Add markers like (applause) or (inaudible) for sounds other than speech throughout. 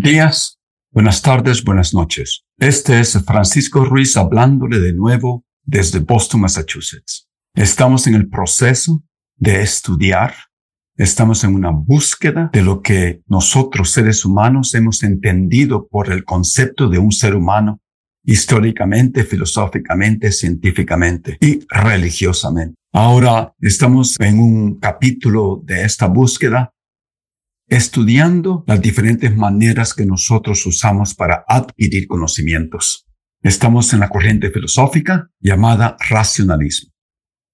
Días, buenas tardes, buenas noches. Este es Francisco Ruiz hablándole de nuevo desde Boston, Massachusetts. Estamos en el proceso de estudiar, estamos en una búsqueda de lo que nosotros seres humanos hemos entendido por el concepto de un ser humano históricamente, filosóficamente, científicamente y religiosamente. Ahora estamos en un capítulo de esta búsqueda estudiando las diferentes maneras que nosotros usamos para adquirir conocimientos. Estamos en la corriente filosófica llamada racionalismo.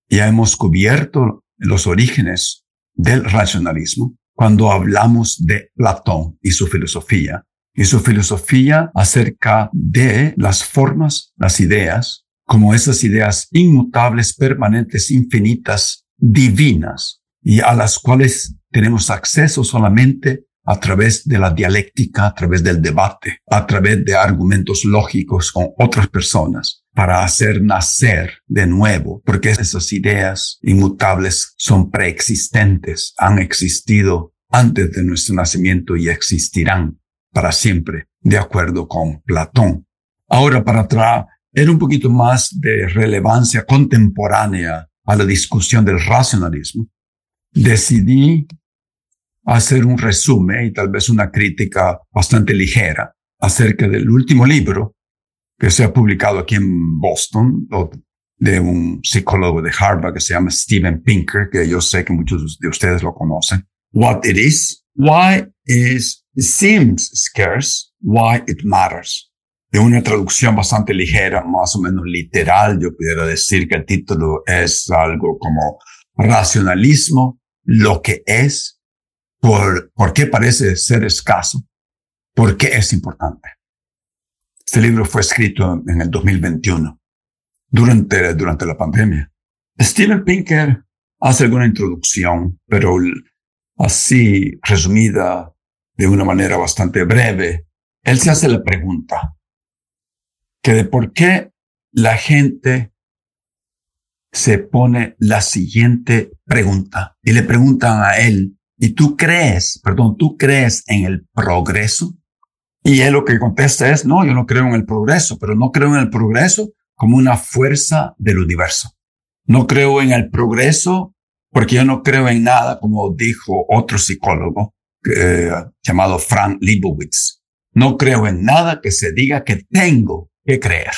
Ya hemos cubierto los orígenes del racionalismo cuando hablamos de Platón y su filosofía, y su filosofía acerca de las formas, las ideas, como esas ideas inmutables, permanentes, infinitas, divinas, y a las cuales tenemos acceso solamente a través de la dialéctica, a través del debate, a través de argumentos lógicos con otras personas para hacer nacer de nuevo, porque esas ideas inmutables son preexistentes, han existido antes de nuestro nacimiento y existirán para siempre, de acuerdo con Platón. Ahora, para traer un poquito más de relevancia contemporánea a la discusión del racionalismo, decidí hacer un resumen y tal vez una crítica bastante ligera acerca del último libro que se ha publicado aquí en Boston de un psicólogo de Harvard que se llama Steven Pinker, que yo sé que muchos de ustedes lo conocen. What it is, why is it seems scarce, why it matters. De una traducción bastante ligera, más o menos literal, yo pudiera decir que el título es algo como racionalismo, lo que es por, por qué parece ser escaso, por qué es importante. Este libro fue escrito en el 2021, durante, durante la pandemia. Steven Pinker hace alguna introducción, pero así resumida de una manera bastante breve. Él se hace la pregunta que de por qué la gente se pone la siguiente pregunta y le preguntan a él y tú crees, perdón, tú crees en el progreso. Y él lo que contesta es, no, yo no creo en el progreso, pero no creo en el progreso como una fuerza del universo. No creo en el progreso porque yo no creo en nada, como dijo otro psicólogo llamado Frank Leibowitz. No creo en nada que se diga que tengo que creer.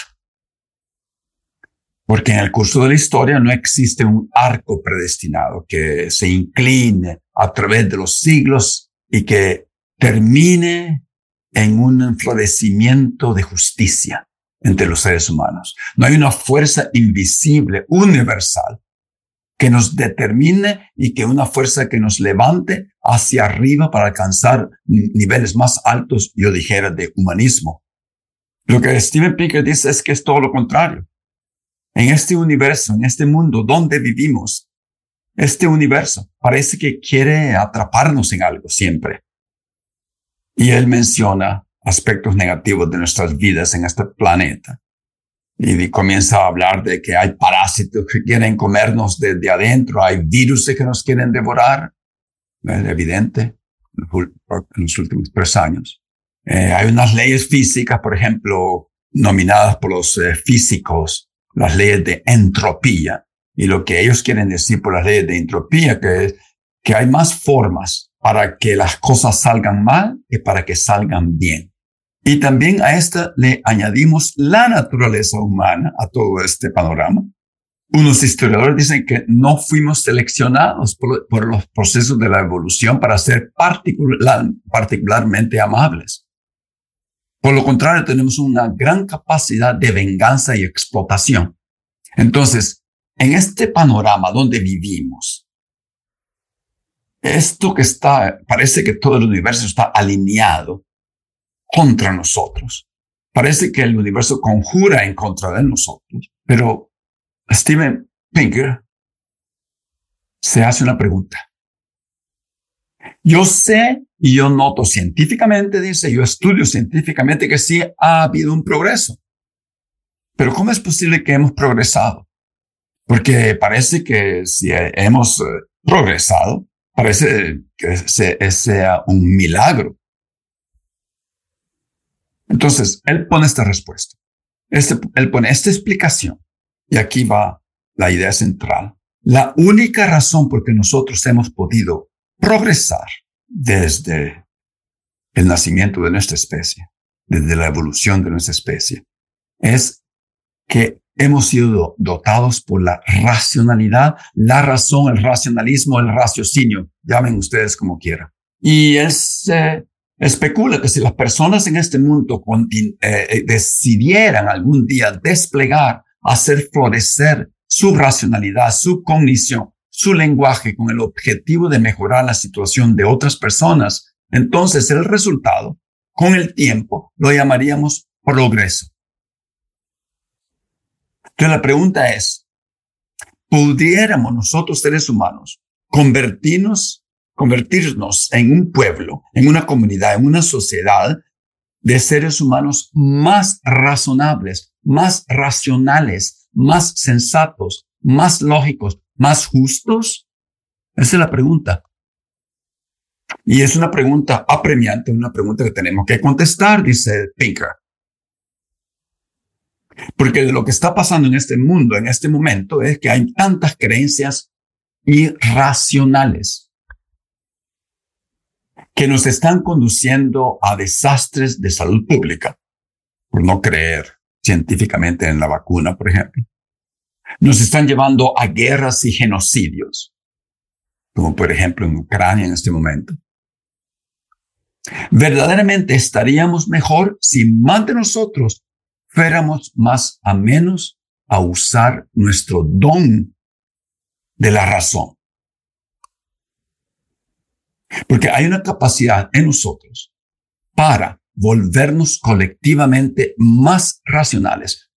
Porque en el curso de la historia no existe un arco predestinado que se incline a través de los siglos y que termine en un florecimiento de justicia entre los seres humanos. No hay una fuerza invisible, universal, que nos determine y que una fuerza que nos levante hacia arriba para alcanzar niveles más altos, yo dijera, de humanismo. Lo que Steven Pinker dice es que es todo lo contrario. En este universo, en este mundo donde vivimos, este universo parece que quiere atraparnos en algo siempre. Y él menciona aspectos negativos de nuestras vidas en este planeta. Y comienza a hablar de que hay parásitos que quieren comernos desde adentro, hay virus que nos quieren devorar. Es evidente en los últimos tres años. Eh, hay unas leyes físicas, por ejemplo, nominadas por los eh, físicos, las leyes de entropía, y lo que ellos quieren decir por las leyes de entropía, que es que hay más formas para que las cosas salgan mal que para que salgan bien. Y también a esta le añadimos la naturaleza humana a todo este panorama. Unos historiadores dicen que no fuimos seleccionados por, los procesos de la evolución para ser particular, particularmente amables. Por lo contrario, tenemos una gran capacidad de venganza y explotación. Entonces, en este panorama donde vivimos, esto que está, parece que todo el universo está alineado contra nosotros. Parece que el universo conjura en contra de nosotros. Pero Steven Pinker se hace una pregunta. Yo sé y yo noto científicamente, dice, yo estudio científicamente que sí ha habido un progreso. Pero ¿cómo es posible que hemos progresado? Porque parece que si hemos eh, progresado, parece que sea un milagro. Entonces, él pone esta respuesta. Este, él pone esta explicación. Y aquí va la idea central. La única razón por que nosotros hemos podido progresar desde el nacimiento de nuestra especie, desde la evolución de nuestra especie, es que hemos sido dotados por la racionalidad, la razón, el racionalismo, el raciocinio, llamen ustedes como quieran. Y él se especula que si las personas en este mundo eh, eh, decidieran algún día desplegar, hacer florecer su racionalidad, su cognición, su lenguaje con el objetivo de mejorar la situación de otras personas, entonces el resultado, con el tiempo, lo llamaríamos progreso. Entonces la pregunta es, ¿pudiéramos nosotros seres humanos convertirnos, convertirnos en un pueblo, en una comunidad, en una sociedad de seres humanos más razonables, más racionales, más sensatos, más lógicos, más justos? Esa es la pregunta. Y es una pregunta apremiante, una pregunta que tenemos que contestar, dice Pinker. Porque lo que está pasando en este mundo, en este momento, es que hay tantas creencias irracionales que nos están conduciendo a desastres de salud pública, por no creer científicamente en la vacuna, por ejemplo nos están llevando a guerras y genocidios, como por ejemplo en Ucrania en este momento. Verdaderamente estaríamos mejor si más de nosotros fuéramos más a menos a usar nuestro don de la razón. Porque hay una capacidad en nosotros para volvernos colectivamente más racionales,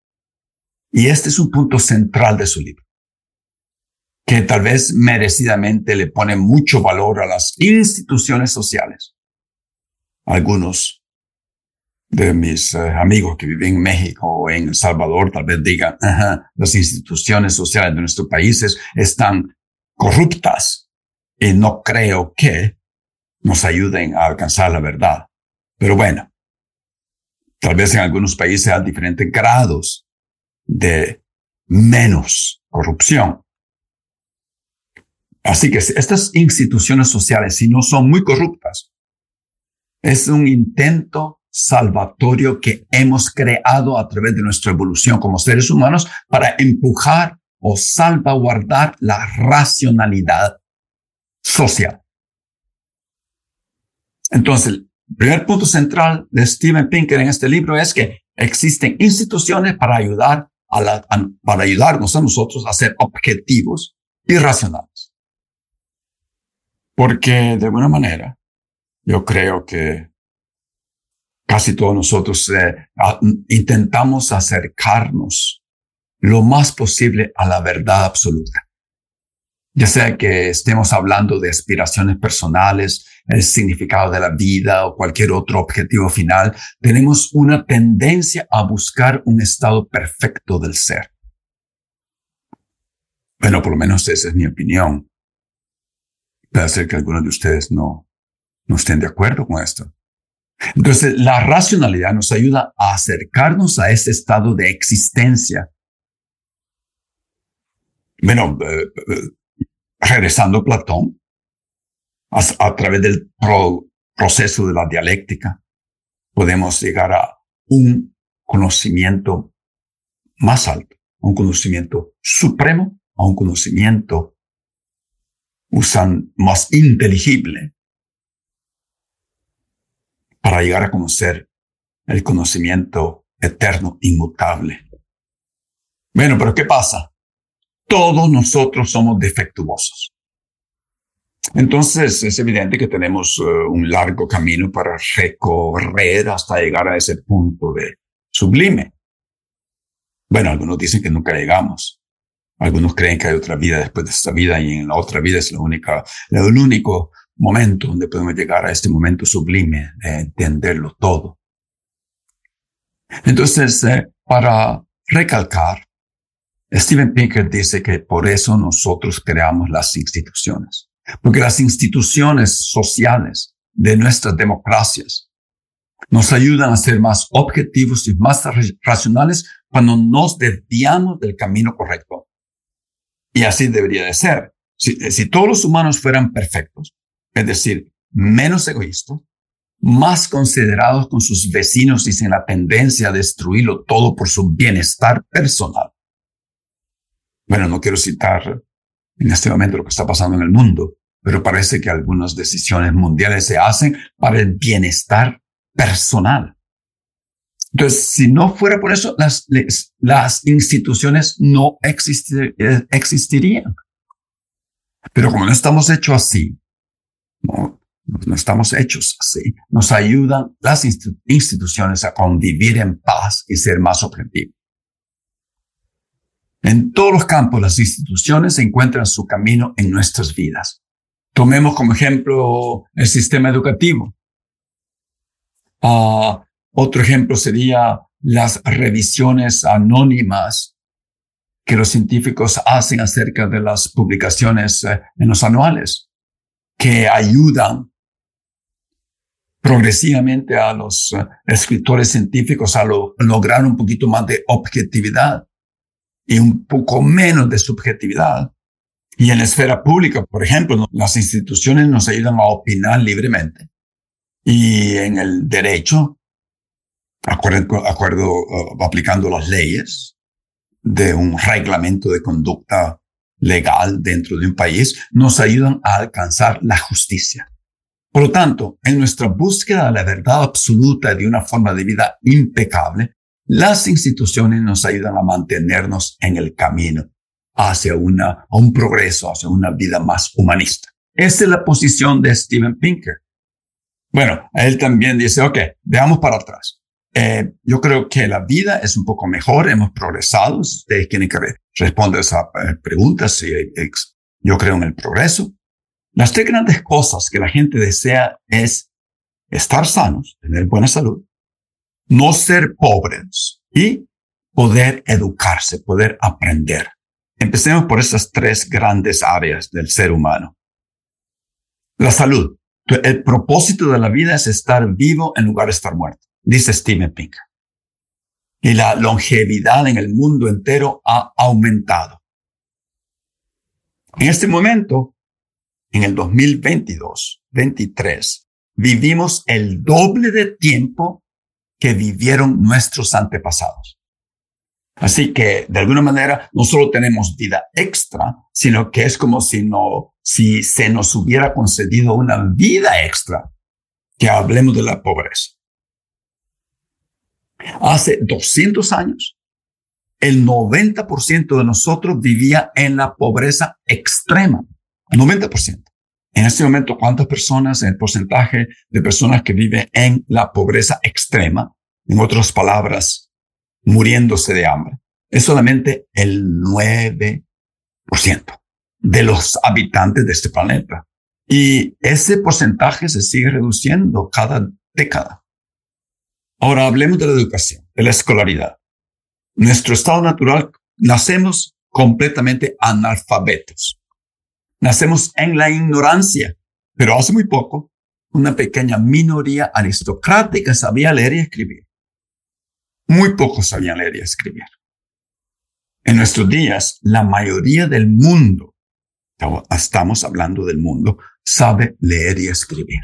y este es un punto central de su libro, que tal vez merecidamente le pone mucho valor a las instituciones sociales. Algunos de mis eh, amigos que viven en México o en El Salvador tal vez digan, las instituciones sociales de nuestros países están corruptas y no creo que nos ayuden a alcanzar la verdad. Pero bueno, tal vez en algunos países a diferentes grados de menos corrupción. Así que estas instituciones sociales, si no son muy corruptas, es un intento salvatorio que hemos creado a través de nuestra evolución como seres humanos para empujar o salvaguardar la racionalidad social. Entonces, el primer punto central de Steven Pinker en este libro es que existen instituciones para ayudar para ayudarnos a nosotros a ser objetivos y racionales. Porque de alguna manera, yo creo que casi todos nosotros eh, intentamos acercarnos lo más posible a la verdad absoluta. Ya sea que estemos hablando de aspiraciones personales, el significado de la vida o cualquier otro objetivo final, tenemos una tendencia a buscar un estado perfecto del ser. Bueno, por lo menos esa es mi opinión. Puede ser que algunos de ustedes no, no estén de acuerdo con esto. Entonces, la racionalidad nos ayuda a acercarnos a ese estado de existencia. Bueno, eh, eh, regresando a Platón, a, través del proceso de la dialéctica, podemos llegar a un conocimiento más alto, a un conocimiento supremo, a un conocimiento usan más inteligible para llegar a conocer el conocimiento eterno, inmutable. Bueno, pero ¿qué pasa? Todos nosotros somos defectuosos. Entonces es evidente que tenemos eh, un largo camino para recorrer hasta llegar a ese punto de sublime. Bueno, algunos dicen que nunca llegamos. Algunos creen que hay otra vida después de esta vida y en la otra vida es la única, el único momento donde podemos llegar a este momento sublime de entenderlo todo. Entonces, eh, para recalcar, Steven Pinker dice que por eso nosotros creamos las instituciones, porque las instituciones sociales de nuestras democracias nos ayudan a ser más objetivos y más racionales cuando nos desviamos del camino correcto. Y así debería de ser. Si, si todos los humanos fueran perfectos, es decir, menos egoístas, más considerados con sus vecinos y sin la tendencia a destruirlo todo por su bienestar personal. Bueno, no quiero citar en este momento lo que está pasando en el mundo, pero parece que algunas decisiones mundiales se hacen para el bienestar personal. Entonces, si no fuera por eso, las, instituciones no eh, existirían. Pero como no estamos hechos así, no, no estamos hechos así. Nos ayudan las instituciones a convivir en paz y ser más objetivos. En todos los campos, las instituciones encuentran su camino en nuestras vidas. Tomemos como ejemplo el sistema educativo. Uh, otro ejemplo sería las revisiones anónimas que los científicos hacen acerca de las publicaciones eh, en los anuales, que ayudan progresivamente a los eh, escritores científicos a lograr un poquito más de objetividad y un poco menos de subjetividad. Y en la esfera pública, por ejemplo, las instituciones nos ayudan a opinar libremente. Y en el derecho, acuerdo, uh, aplicando las leyes de un reglamento de conducta legal dentro de un país, nos ayudan a alcanzar la justicia. Por lo tanto, en nuestra búsqueda de la verdad absoluta de una forma de vida impecable, las instituciones nos ayudan a mantenernos en el camino hacia una, un progreso, hacia una vida más humanista. Esa es la posición de Steven Pinker. Bueno, él también dice, ok, veamos para atrás. Eh, yo creo que la vida es un poco mejor, hemos progresado. Ustedes tienen que responder esas eh, preguntas. Yo creo en el progreso. Las tres grandes cosas que la gente desea es estar sanos, tener buena salud, no ser pobres y poder educarse, poder aprender. Empecemos por esas tres grandes áreas del ser humano. La salud. El propósito de la vida es estar vivo en lugar de estar muerto, dice Steven Pinker. Y la longevidad en el mundo entero ha aumentado. En este momento, en el 2022, 23, vivimos el doble de tiempo que vivieron nuestros antepasados. Así que, de alguna manera, no solo tenemos vida extra, sino que es como si no, si se nos hubiera concedido una vida extra, que hablemos de la pobreza. Hace 200 años, el 90% de nosotros vivía en la pobreza extrema. 90%. En este momento, ¿cuántas personas, el porcentaje de personas que viven en la pobreza extrema, en otras palabras, muriéndose de hambre? Es solamente el 9% de los habitantes de este planeta. Y ese porcentaje se sigue reduciendo cada década. Ahora hablemos de la educación, de la escolaridad. Nuestro estado natural, nacemos completamente analfabetos. Nacemos en la ignorancia, pero hace muy poco una pequeña minoría aristocrática sabía leer y escribir. Muy pocos sabían leer y escribir. En nuestros días, la mayoría del mundo, estamos hablando del mundo, sabe leer y escribir.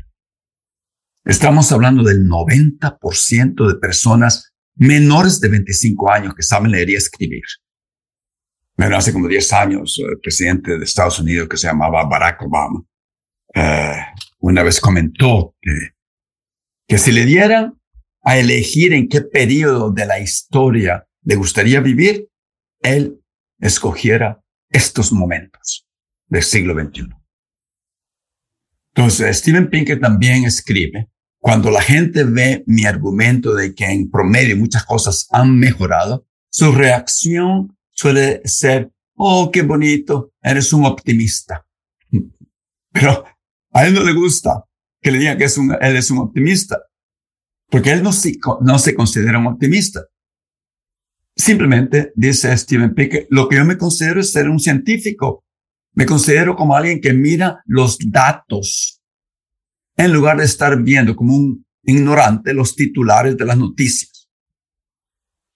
Estamos hablando del 90% de personas menores de 25 años que saben leer y escribir. Bueno, hace como 10 años, el presidente de Estados Unidos que se llamaba Barack Obama, eh, una vez comentó que, que si le dieran a elegir en qué periodo de la historia le gustaría vivir, él escogiera estos momentos del siglo XXI. Entonces, Steven Pinker también escribe, cuando la gente ve mi argumento de que en promedio muchas cosas han mejorado, su reacción suele ser, oh, qué bonito, eres un optimista. Pero a él no le gusta que le digan que es un, él es un optimista, porque él no, no se considera un optimista. Simplemente, dice Steven Pickett, lo que yo me considero es ser un científico. Me considero como alguien que mira los datos en lugar de estar viendo como un ignorante los titulares de las noticias.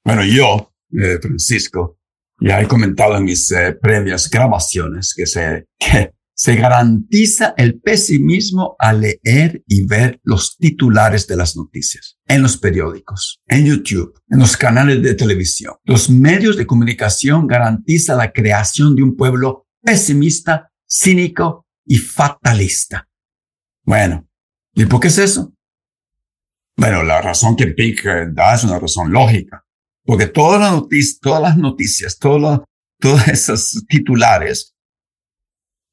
Bueno, yo, eh, Francisco, ya he comentado en mis eh, previas grabaciones que, se, que se garantiza el pesimismo al leer y ver los titulares de las noticias en los periódicos, en YouTube, en los canales de televisión. Los medios de comunicación garantizan la creación de un pueblo pesimista, cínico y fatalista. Bueno, ¿y por qué es eso? Bueno, la razón que Pink da es una razón lógica, porque todas las noticias, todas las noticias, todos esos titulares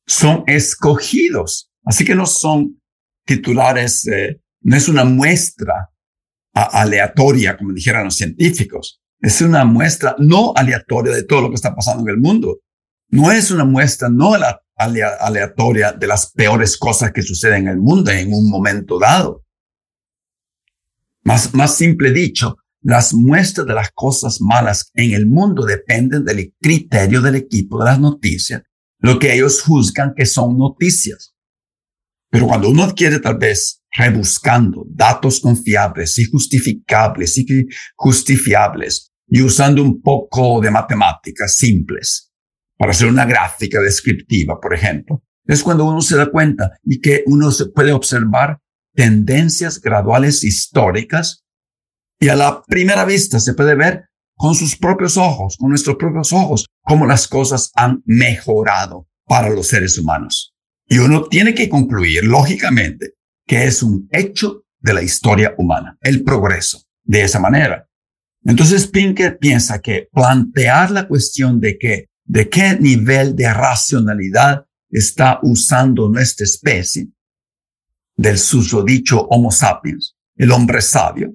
son escogidos. Así que no son titulares, eh, no es una muestra aleatoria, como dijeran los científicos. Es una muestra no aleatoria de todo lo que está pasando en el mundo. No es una muestra no aleatoria de las peores cosas que suceden en el mundo en un momento dado. Más, más simple dicho, las muestras de las cosas malas en el mundo dependen del criterio del equipo de las noticias lo que ellos juzgan que son noticias. Pero cuando uno adquiere tal vez rebuscando datos confiables y justificables y justifiables y usando un poco de matemáticas simples para hacer una gráfica descriptiva, por ejemplo, es cuando uno se da cuenta y que uno se puede observar tendencias graduales históricas y a la primera vista se puede ver con sus propios ojos, con nuestros propios ojos, cómo las cosas han mejorado para los seres humanos. Y uno tiene que concluir, lógicamente, que es un hecho de la historia humana, el progreso, de esa manera. Entonces Pinker piensa que plantear la cuestión de que, de qué nivel de racionalidad está usando nuestra especie, del susodicho Homo sapiens, el hombre sabio,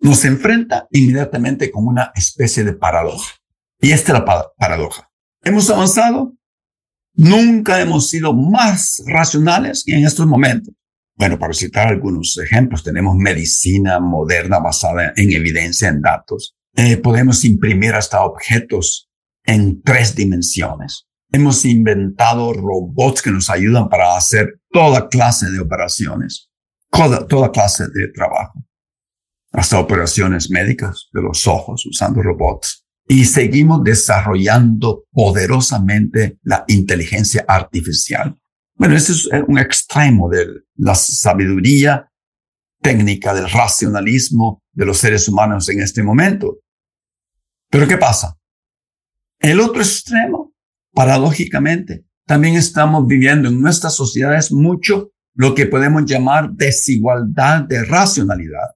nos enfrenta inmediatamente con una especie de paradoja. Y esta es la paradoja. Hemos avanzado, nunca hemos sido más racionales que en estos momentos. Bueno, para citar algunos ejemplos, tenemos medicina moderna basada en evidencia, en datos. Eh, podemos imprimir hasta objetos en tres dimensiones. Hemos inventado robots que nos ayudan para hacer toda clase de operaciones, toda, toda clase de trabajo hasta operaciones médicas de los ojos usando robots. Y seguimos desarrollando poderosamente la inteligencia artificial. Bueno, ese es un extremo de la sabiduría técnica del racionalismo de los seres humanos en este momento. Pero ¿qué pasa? El otro extremo, paradójicamente, también estamos viviendo en nuestras sociedades mucho lo que podemos llamar desigualdad de racionalidad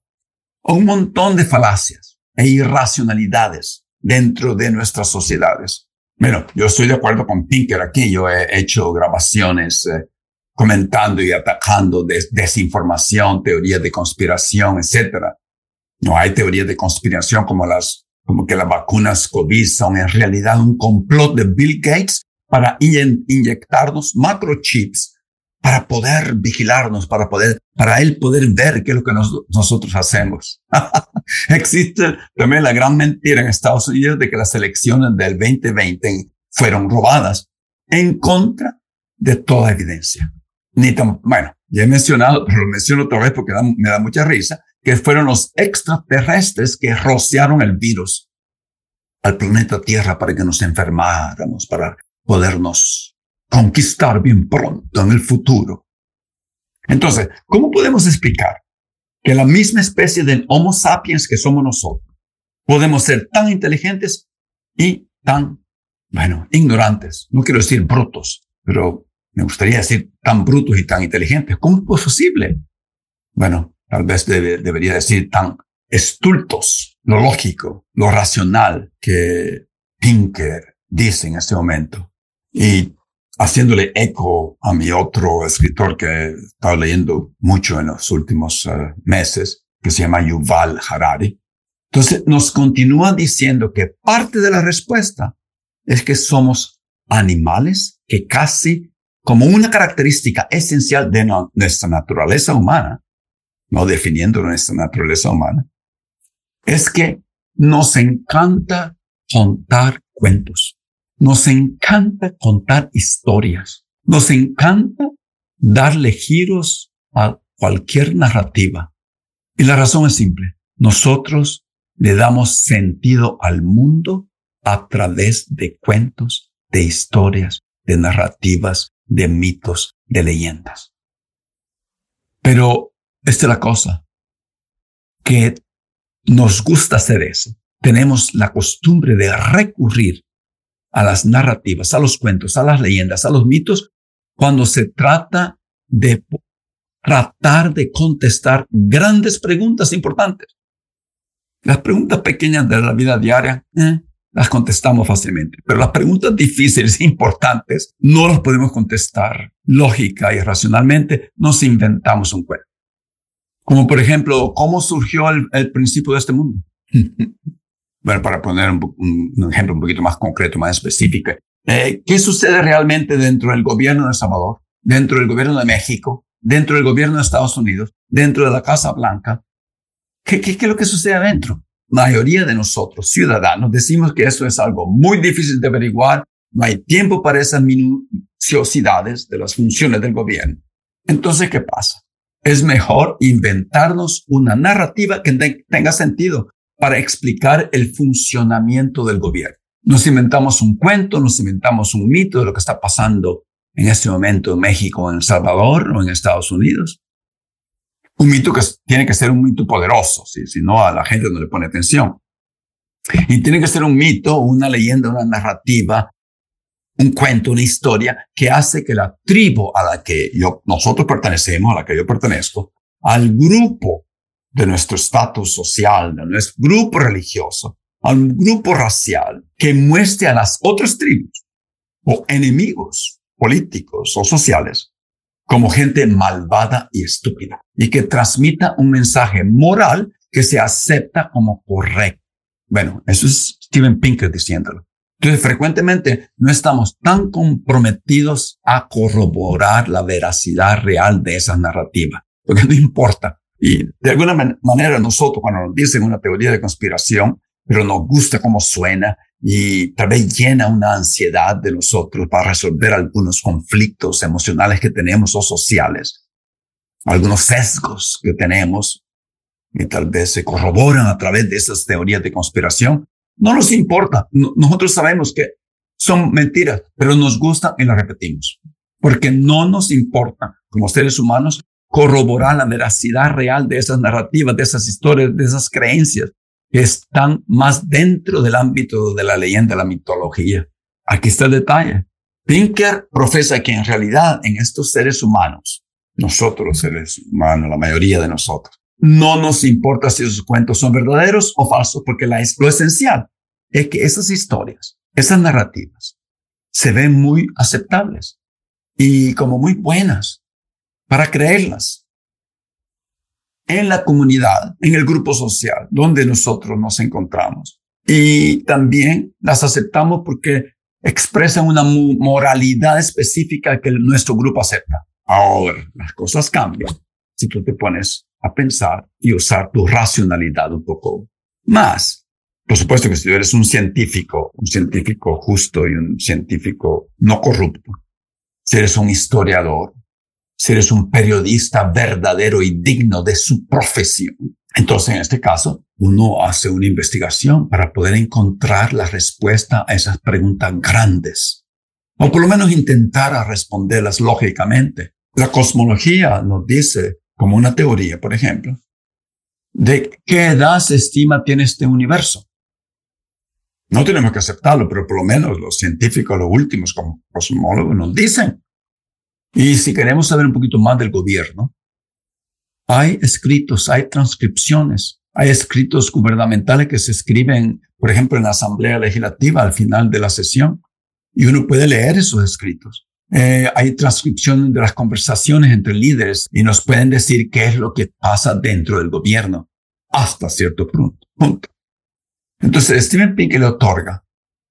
un montón de falacias e irracionalidades dentro de nuestras sociedades. Bueno, yo estoy de acuerdo con Pinker aquí. Yo he hecho grabaciones eh, comentando y atacando desinformación, teorías de conspiración, etcétera. No hay teorías de conspiración como las, como que las vacunas COVID son en realidad un complot de Bill Gates para inyectarnos macrochips para poder vigilarnos, para poder, para él poder ver qué es lo que nosotros hacemos. (laughs) Existe también la gran mentira en Estados Unidos de que las elecciones del 2020 fueron robadas en contra de toda evidencia. Ni tan, bueno, ya he mencionado, pero lo menciono otra vez porque me da mucha risa, que fueron los extraterrestres que rociaron el virus al planeta Tierra para que nos enfermáramos, para podernos conquistar bien pronto en el futuro. Entonces, ¿cómo podemos explicar que la misma especie del Homo sapiens que somos nosotros podemos ser tan inteligentes y tan, bueno, ignorantes? No quiero decir brutos, pero me gustaría decir tan brutos y tan inteligentes. ¿Cómo es posible? Bueno, tal vez debería decir tan estultos, lo lógico, lo racional que Pinker dice en este momento. Y haciéndole eco a mi otro escritor que he estado leyendo mucho en los últimos eh, meses, que se llama Yuval Harari. Entonces nos continúa diciendo que parte de la respuesta es que somos animales que casi como una característica esencial de nuestra naturaleza humana, no definiendo nuestra naturaleza humana, es que nos encanta contar cuentos. Nos encanta contar historias. Nos encanta darle giros a cualquier narrativa. Y la razón es simple. Nosotros le damos sentido al mundo a través de cuentos, de historias, de narrativas, de mitos, de leyendas. Pero esta es la cosa, que nos gusta hacer eso. Tenemos la costumbre de recurrir a las narrativas, a los cuentos, a las leyendas, a los mitos, cuando se trata de tratar de contestar grandes preguntas importantes. Las preguntas pequeñas de la vida diaria, eh, las contestamos fácilmente, pero las preguntas difíciles e (laughs) importantes no las podemos contestar lógica y racionalmente, nos inventamos un cuento. Como por ejemplo, ¿cómo surgió el, el principio de este mundo? (laughs) bueno, para poner un, ejemplo un poquito más concreto, más específico, eh, ¿qué sucede realmente dentro del gobierno de Salvador, dentro del gobierno de México, dentro del gobierno de Estados Unidos, dentro de la Casa Blanca? ¿Qué, qué, qué es lo que sucede adentro? mayoría de nosotros, ciudadanos, decimos que eso es algo muy difícil de averiguar, no hay tiempo para esas minuciosidades de las funciones del gobierno. Entonces, ¿qué pasa? Es mejor inventarnos una narrativa que tenga sentido para explicar el funcionamiento del gobierno. Nos inventamos un cuento, nos inventamos un mito de lo que está pasando en este momento en México, en El Salvador o en Estados Unidos un mito que tiene que ser un mito poderoso, si no a la gente no le pone atención. Y tiene que ser un mito, una leyenda, una narrativa, un cuento, una historia que hace que la tribu a la que yo, nosotros pertenecemos, a la que yo pertenezco, al grupo de nuestro estatus social, de nuestro grupo religioso, al grupo racial, que muestre a las otras tribus o enemigos políticos o sociales como gente malvada y estúpida y que transmita un mensaje moral que se acepta como correcto. Bueno, eso es Steven Pinker diciéndolo. Entonces, frecuentemente no estamos tan comprometidos a corroborar la veracidad real de esas narrativas, porque no importa. Y de alguna manera nosotros, cuando nos dicen una teoría de conspiración, pero nos gusta cómo suena y tal vez llena una ansiedad de nosotros para resolver algunos conflictos emocionales que tenemos o sociales, algunos sesgos que tenemos y tal vez se corroboran a través de esas teorías de conspiración. No nos importa. nosotros sabemos que son mentiras, pero nos gustan y las repetimos. Porque no nos importa, como seres humanos, corroborar la veracidad real de esas narrativas, de esas historias, de esas creencias están más dentro del ámbito de la leyenda, la mitología. Aquí está el detalle. Pinker profesa que en realidad en estos seres humanos, nosotros los seres humanos, la mayoría de nosotros, no nos importa si esos cuentos son verdaderos o falsos, porque lo esencial es que esas historias, esas narrativas, se ven muy aceptables y como muy buenas para creerlas en la comunidad, en el grupo social donde nosotros nos encontramos. Y también las aceptamos porque expresan una moralidad específica que nuestro grupo acepta. Ahora, las cosas cambian si tú te pones a pensar y usar tu racionalidad un poco más. Por supuesto que si eres un científico, un científico justo y un científico no corrupto, si eres un historiador, si eres un periodista verdadero y digno de su profesión. Entonces, en este caso, uno hace una investigación para poder encontrar la respuesta a esas preguntas grandes, o por lo menos intentar responderlas lógicamente. La cosmología nos dice, como una teoría, por ejemplo, de qué edad se estima tiene este universo. No tenemos que aceptarlo, pero por lo menos los científicos, los últimos como cosmólogos, nos dicen y si queremos saber un poquito más del gobierno, hay escritos, hay transcripciones, Hay escritos gubernamentales que se escriben, por ejemplo, en la Asamblea Legislativa al final de la sesión, y uno puede leer esos escritos. Eh, hay transcripción de las conversaciones entre líderes y nos pueden decir qué es lo que pasa dentro del gobierno hasta cierto punto. punto. Entonces, Steven Pinker le otorga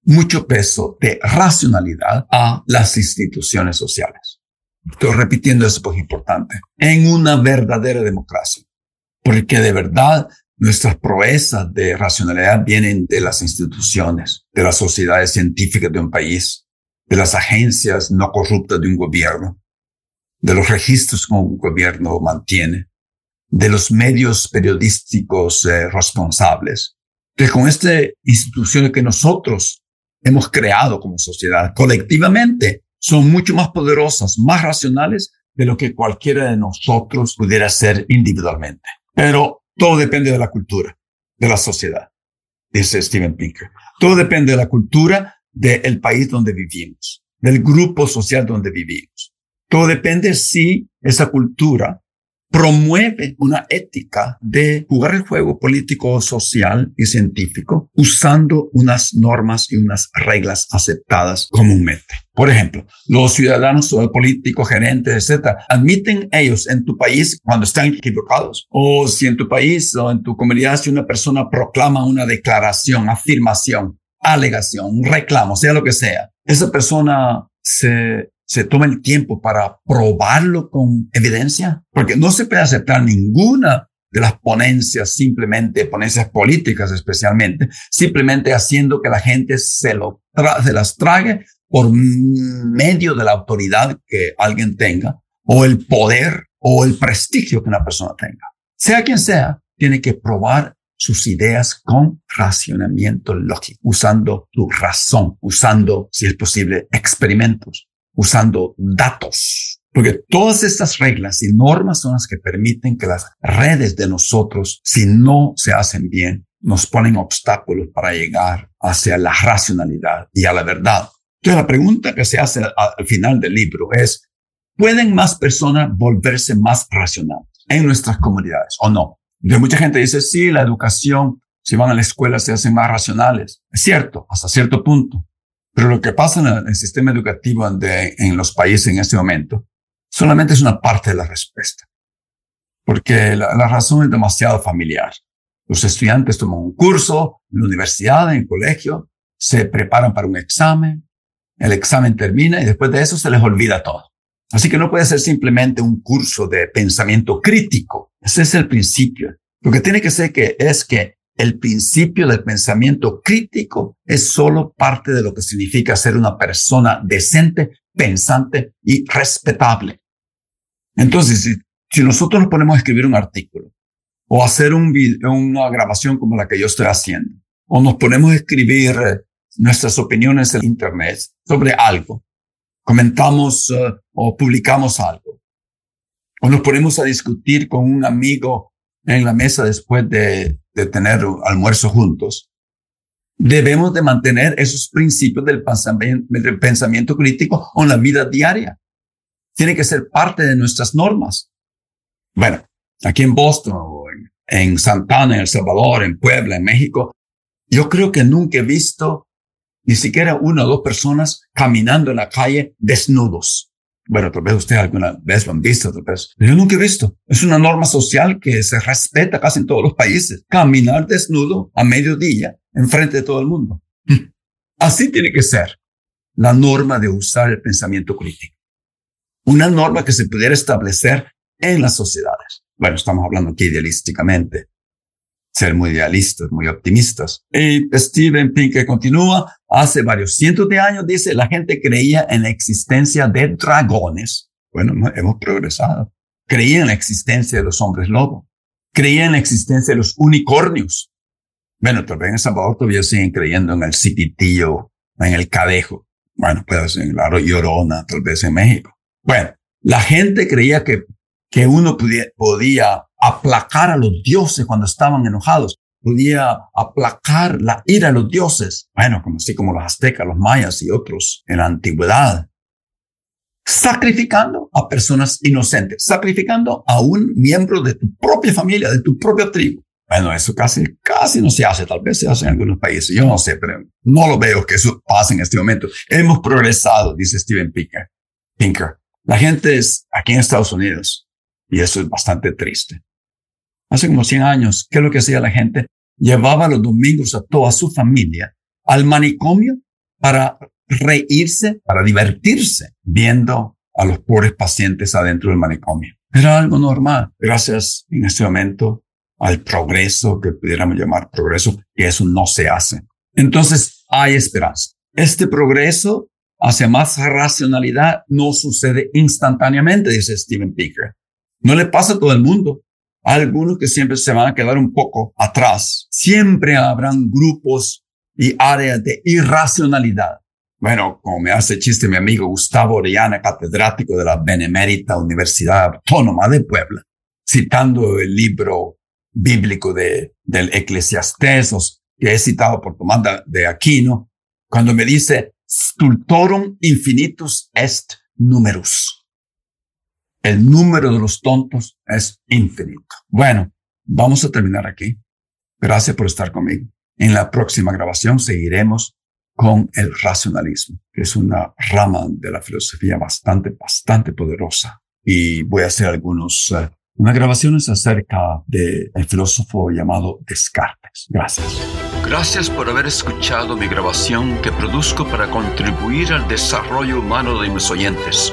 mucho peso de racionalidad a las instituciones sociales. Estoy repitiendo eso porque es importante. En una verdadera democracia. Porque de verdad nuestras proezas de racionalidad vienen de las instituciones, de las sociedades científicas de un país, de las agencias no corruptas de un gobierno, de los registros que un gobierno mantiene, de los medios periodísticos eh, responsables. Que con esta institución que nosotros hemos creado como sociedad colectivamente son mucho más poderosas, más racionales de lo que cualquiera de nosotros pudiera ser individualmente. Pero todo depende de la cultura, de la sociedad, dice Steven Pinker. Todo depende de la cultura del país donde vivimos, del grupo social donde vivimos. Todo depende si esa cultura promueve una ética de jugar el juego político, social y científico usando unas normas y unas reglas aceptadas comúnmente. Por ejemplo, los ciudadanos o el político, gerentes, etcétera, admiten ellos en tu país cuando están equivocados o si en tu país o en tu comunidad si una persona proclama una declaración, afirmación, alegación, reclamo, sea lo que sea, esa persona se se toma el tiempo para probarlo con evidencia, porque no se puede aceptar ninguna de las ponencias, simplemente ponencias políticas especialmente, simplemente haciendo que la gente se, lo se las trague por medio de la autoridad que alguien tenga, o el poder, o el prestigio que una persona tenga. Sea quien sea, tiene que probar sus ideas con racionamiento lógico, usando tu razón, usando, si es posible, experimentos, usando datos. Porque todas estas reglas y normas son las que permiten que las redes de nosotros, si no se hacen bien, nos ponen obstáculos para llegar hacia la racionalidad y a la verdad. Entonces la pregunta que se hace al final del libro es, ¿pueden más personas volverse más racionales en nuestras comunidades o no? De mucha gente dice, sí, la educación, si van a la escuela se hacen más racionales. Es cierto, hasta cierto punto. Pero lo que pasa en el, sistema educativo en los países en este momento solamente es una parte de la respuesta. Porque la, la razón es demasiado familiar. Los estudiantes toman un curso en la universidad, en el colegio, se preparan para un examen, el examen termina y después de eso se les olvida todo. Así que no puede ser simplemente un curso de pensamiento crítico. Ese es el principio. Lo que tiene que ser que es que el principio del pensamiento crítico es solo parte de lo que significa ser una persona decente, pensante y respetable. Entonces, si, nosotros nos ponemos a escribir un artículo o hacer un una grabación como la que yo estoy haciendo, o nos ponemos a escribir eh, nuestras opiniones en Internet sobre algo, comentamos eh, o publicamos algo, o nos ponemos a discutir con un amigo en la mesa después de, de tener almuerzo juntos, debemos de mantener esos principios del pensamiento, del pensamiento crítico en la vida diaria. Tiene que ser parte de nuestras normas. Bueno, aquí en Boston, en, Santana, en El Salvador, en Puebla, en México, yo creo que nunca he visto ni siquiera una o dos personas caminando en la calle desnudos. Bueno, tal vez usted alguna vez lo han visto, tal vez. Yo nunca he visto. Es una norma social que se respeta casi en todos los países. Caminar desnudo a mediodía enfrente de todo el mundo. Así tiene que ser la norma de usar el pensamiento crítico. Una norma que se pudiera establecer en las sociedades. Bueno, estamos hablando aquí idealísticamente ser muy idealistas, muy optimistas. Y Steven Pinker continúa, hace varios cientos de años, dice, la gente creía en la existencia de dragones. Bueno, hemos progresado. Creía en la existencia de los hombres lobo. Creía en la existencia de los unicornios. Bueno, tal vez en Salvador todavía siguen creyendo en el cipitillo, en el cadejo. Bueno, pues en la llorona, tal vez en México. Bueno, la gente creía que, que uno podía aplacar a los dioses cuando estaban enojados, podía aplacar la ira a los dioses, bueno, como así como los aztecas, los mayas y otros en la antigüedad, sacrificando a personas inocentes, sacrificando a un miembro de tu propia familia, de tu propia tribu. Bueno, eso casi, casi no se hace, tal vez se hace en algunos países, yo no sé, pero no lo veo que eso pase en este momento. Hemos progresado, dice Steven Pinker. Pinker. La gente es aquí en Estados Unidos y eso es bastante triste. Hace como 100 años, ¿qué es lo que hacía la gente? Llevaba los domingos a toda su familia al manicomio para reírse, para divertirse, viendo a los pobres pacientes adentro del manicomio. Era algo normal, gracias en este momento al progreso que pudiéramos llamar progreso, que eso no se hace. Entonces hay esperanza. Este progreso hacia más racionalidad no sucede instantáneamente, dice Steven Picker. No le pasa a todo el mundo. Algunos que siempre se van a quedar un poco atrás. Siempre habrán grupos y áreas de irracionalidad. Bueno, como me hace chiste mi amigo Gustavo Orellana, catedrático de la Benemérita Universidad Autónoma de Puebla, citando el libro bíblico de, del Eclesiastés, que he citado por Tomás de Aquino, cuando me dice, stultorum infinitus est numerus. El número de los tontos es infinito. Bueno, vamos a terminar aquí. Gracias por estar conmigo. En la próxima grabación seguiremos con el racionalismo, que es una rama de la filosofía bastante, bastante poderosa. Y voy a hacer algunos, uh, unas grabaciones acerca del filósofo llamado Descartes. Gracias. Gracias por haber escuchado mi grabación que produzco para contribuir al desarrollo humano de mis oyentes.